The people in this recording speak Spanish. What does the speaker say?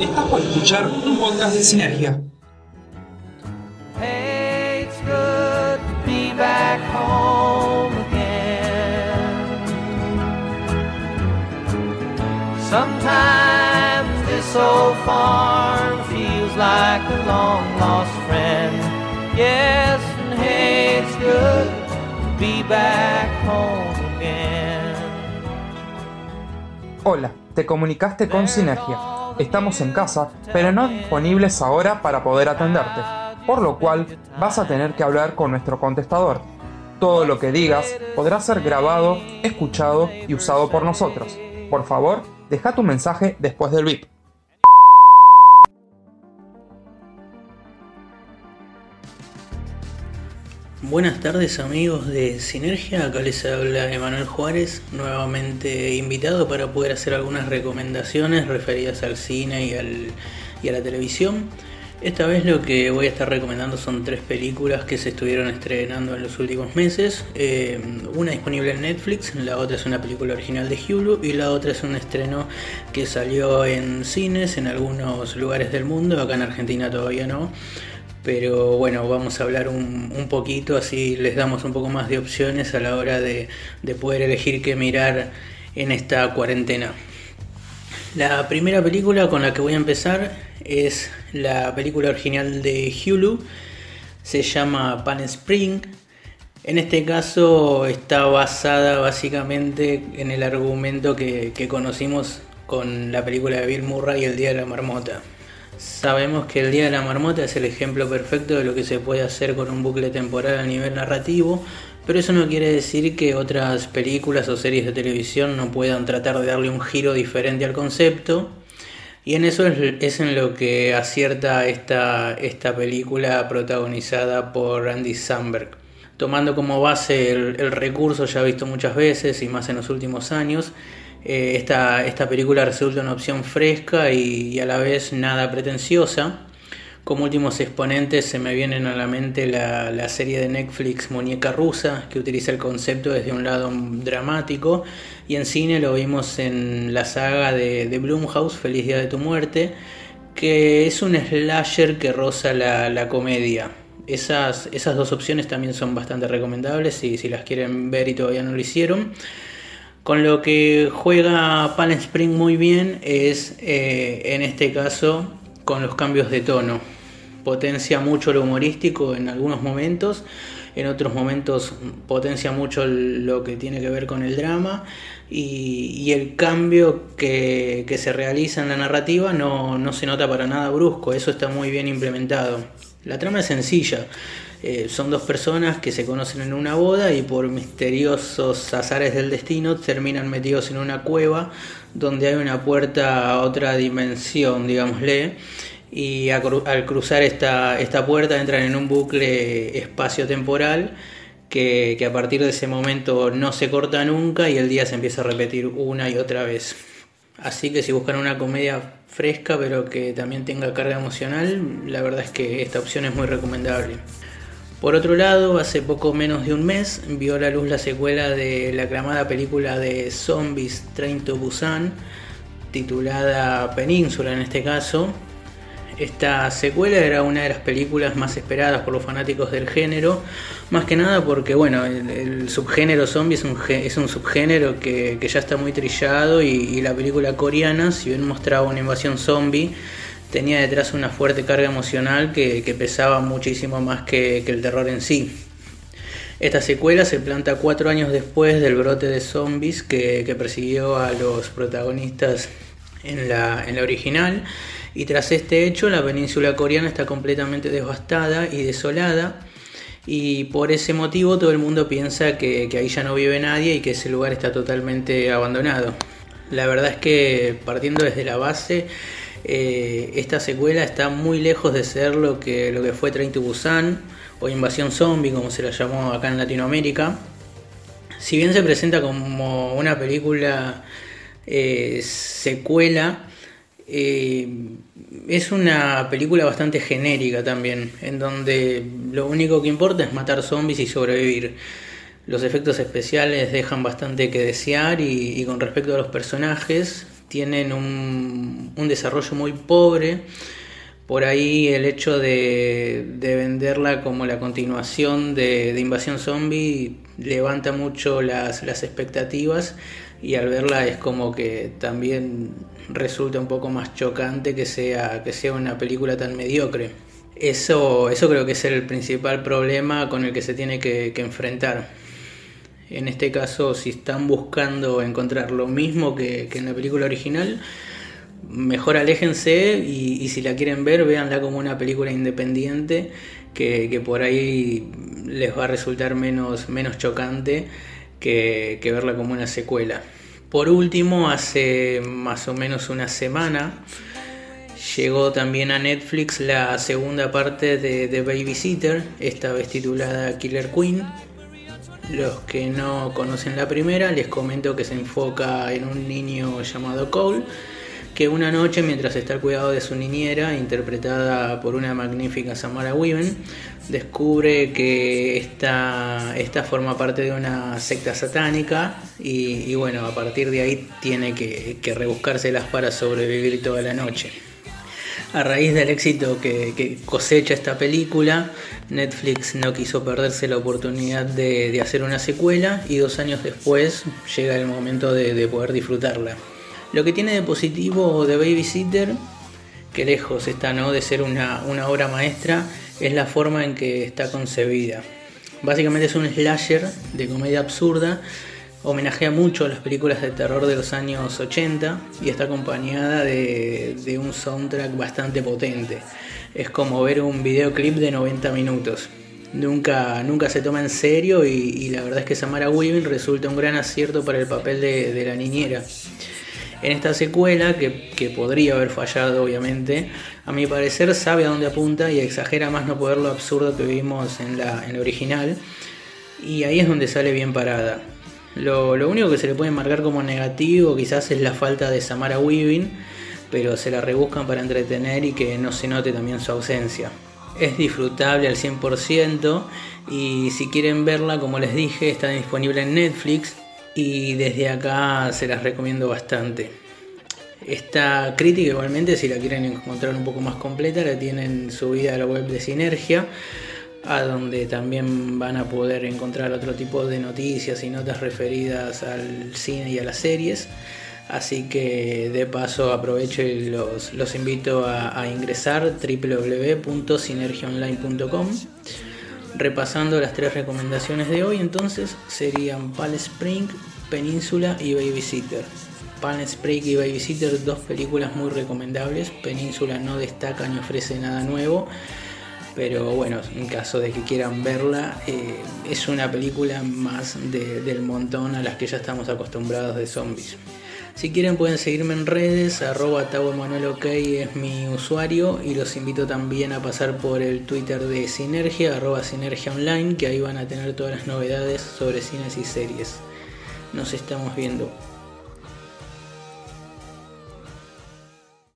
Estás por escuchar un podcast de Sinergia. Hey, it's good to be back home again. Sometimes this old farm feels like a long lost friend. Yes, and hey, it's good to be back home again. Hola, te comunicaste con Sinergia. Estamos en casa, pero no disponibles ahora para poder atenderte, por lo cual vas a tener que hablar con nuestro contestador. Todo lo que digas podrá ser grabado, escuchado y usado por nosotros. Por favor, deja tu mensaje después del bip. Buenas tardes amigos de Sinergia, acá les habla Emanuel Juárez, nuevamente invitado para poder hacer algunas recomendaciones referidas al cine y, al- y a la televisión. Esta vez lo que voy a estar recomendando son tres películas que se estuvieron estrenando en los últimos meses. Eh, una disponible en Netflix, la otra es una película original de Hulu y la otra es un estreno que salió en cines en algunos lugares del mundo, acá en Argentina todavía no. Pero bueno, vamos a hablar un, poquito, así les damos un poco más de opciones a la hora de, de poder elegir qué mirar en esta cuarentena. La primera película con la que voy a empezar es la película original de Hulu, se llama Pan Spring. En este caso está basada básicamente en el argumento que, conocimos con la película de Bill Murray, El Día de la Marmota. Sabemos que el Día de la Marmota es el ejemplo perfecto de lo que se puede hacer con un bucle temporal a nivel narrativo, pero eso no quiere decir que otras películas o series de televisión no puedan tratar de darle un giro diferente al concepto. Y en eso es, en lo que acierta esta, esta película protagonizada por Andy Samberg. Tomando como base el recurso ya visto muchas veces y más en los últimos años, eh, esta, esta película resulta una opción fresca y, a la vez nada pretenciosa. Como últimos exponentes se me vienen a la mente la, la serie de Netflix Muñeca Rusa, que utiliza el concepto desde un lado dramático, y en cine lo vimos en la saga de, de Blumhouse, Feliz Día de tu Muerte, que es un slasher que roza la, la comedia. Esas, esas dos opciones también son bastante recomendables si, si las quieren ver y todavía no lo hicieron. Con lo que juega Palm Spring muy bien es, eh, en este caso, con los cambios de tono. Potencia mucho lo humorístico en algunos momentos, en otros momentos potencia mucho lo que tiene que ver con el drama y, el cambio que, que se realiza en la narrativa no, no se nota para nada brusco, eso está muy bien implementado. La trama es sencilla. Eh, son dos personas que se conocen en una boda y por misteriosos azares del destino terminan metidos en una cueva donde hay una puerta a otra dimensión, digámosle. Y al cruzar esta, esta puerta entran en un bucle espacio-temporal que a partir de ese momento no se corta nunca y el día se empieza a repetir una y otra vez. Así que si buscan una comedia fresca pero que también tenga carga emocional, la verdad es que esta opción es muy recomendable. Por otro lado, hace poco menos de un mes vio a la luz la secuela de la aclamada película de Zombies Train to Busan, titulada Península en este caso. Esta secuela era una de las películas más esperadas por los fanáticos del género, más que nada porque bueno, el, subgénero zombie es un, es un subgénero que, que ya está muy trillado y, y la película coreana, si bien mostraba una invasión zombie, tenía detrás una fuerte carga emocional que, pesaba muchísimo más que, el terror en sí. Esta secuela se planta cuatro años después del brote de zombies que, persiguió a los protagonistas en la, en la original y tras este hecho la península coreana está completamente devastada y desolada y por ese motivo todo el mundo piensa que, que ahí ya no vive nadie y que ese lugar está totalmente abandonado. La verdad es que partiendo desde la base eh, esta secuela está muy lejos de ser lo que, lo que fue Train to Busan o Invasión Zombie, como se la llamó acá en Latinoamérica. Si bien se presenta como una película eh, secuela, eh, es una película bastante genérica también, en donde lo único que importa es matar zombies y sobrevivir. Los efectos especiales dejan bastante que desear y, y con respecto a los personajes, tienen un, un desarrollo muy pobre. Por ahí el hecho de, de venderla como la continuación de, de, Invasión Zombie levanta mucho las, las expectativas y al verla es como que también resulta un poco más chocante que sea, que sea una película tan mediocre. Eso, eso creo que es el principal problema con el que se tiene que, que enfrentar. En este caso, si están buscando encontrar lo mismo que, en la película original, mejor aléjense y, si la quieren ver, véanla como una película independiente que, por ahí les va a resultar menos, menos chocante que, que, verla como una secuela. Por último, hace más o menos una semana llegó también a Netflix la segunda parte de, de Babysitter, esta vez titulada Killer Queen. Los que no conocen la primera, les comento que se enfoca en un niño llamado Cole que una noche, mientras está al cuidado de su niñera, interpretada por una magnífica Samara Weaven, descubre que esta, esta forma parte de una secta satánica y, bueno, a partir de ahí tiene que, que, rebuscárselas para sobrevivir toda la noche. A raíz del éxito que, cosecha esta película, Netflix no quiso perderse la oportunidad de, hacer una secuela y dos años después llega el momento de, de poder disfrutarla. Lo que tiene de positivo de Babysitter, que lejos está ¿no? de ser una, obra maestra, es la forma en que está concebida. Básicamente es un slasher de comedia absurda, homenajea mucho a las películas de terror de los años 80 y está acompañada de, un soundtrack bastante potente. Es como ver un videoclip de 90 minutos. Nunca, nunca se toma en serio y, la verdad es que Samara Weaving resulta un gran acierto para el papel de, la niñera. En esta secuela, que, podría haber fallado obviamente, a mi parecer sabe a dónde apunta y exagera más no poder lo absurdo que vimos en la original. Y ahí es donde sale bien parada. Lo, lo, único que se le puede marcar como negativo quizás es la falta de Samara Weaving, pero se la rebuscan para entretener y que no se note también su ausencia. Es disfrutable al 100% y si quieren verla, como les dije, está disponible en Netflix y desde acá se las recomiendo bastante. Esta crítica igualmente, si la quieren encontrar un poco más completa, la tienen subida a la web de Sinergia, a donde también van a poder encontrar otro tipo de noticias y notas referidas al cine y a las series. Así que de paso aprovecho y los, los invito a, ingresar www.sinergiaonline.com Repasando las tres recomendaciones de hoy, entonces serían Palm Spring, Península y Babysitter. Palm Spring y Babysitter, dos películas muy recomendables. Península no destaca ni ofrece nada nuevo, pero bueno, en caso de que quieran verla, eh, es una película más de, del montón a las que ya estamos acostumbrados de zombies. Si quieren pueden seguirme en redes, arroba OK es mi usuario y los invito también a pasar por el Twitter de Sinergia, arroba Sinergia Online, que ahí van a tener todas las novedades sobre cines y series. Nos estamos viendo.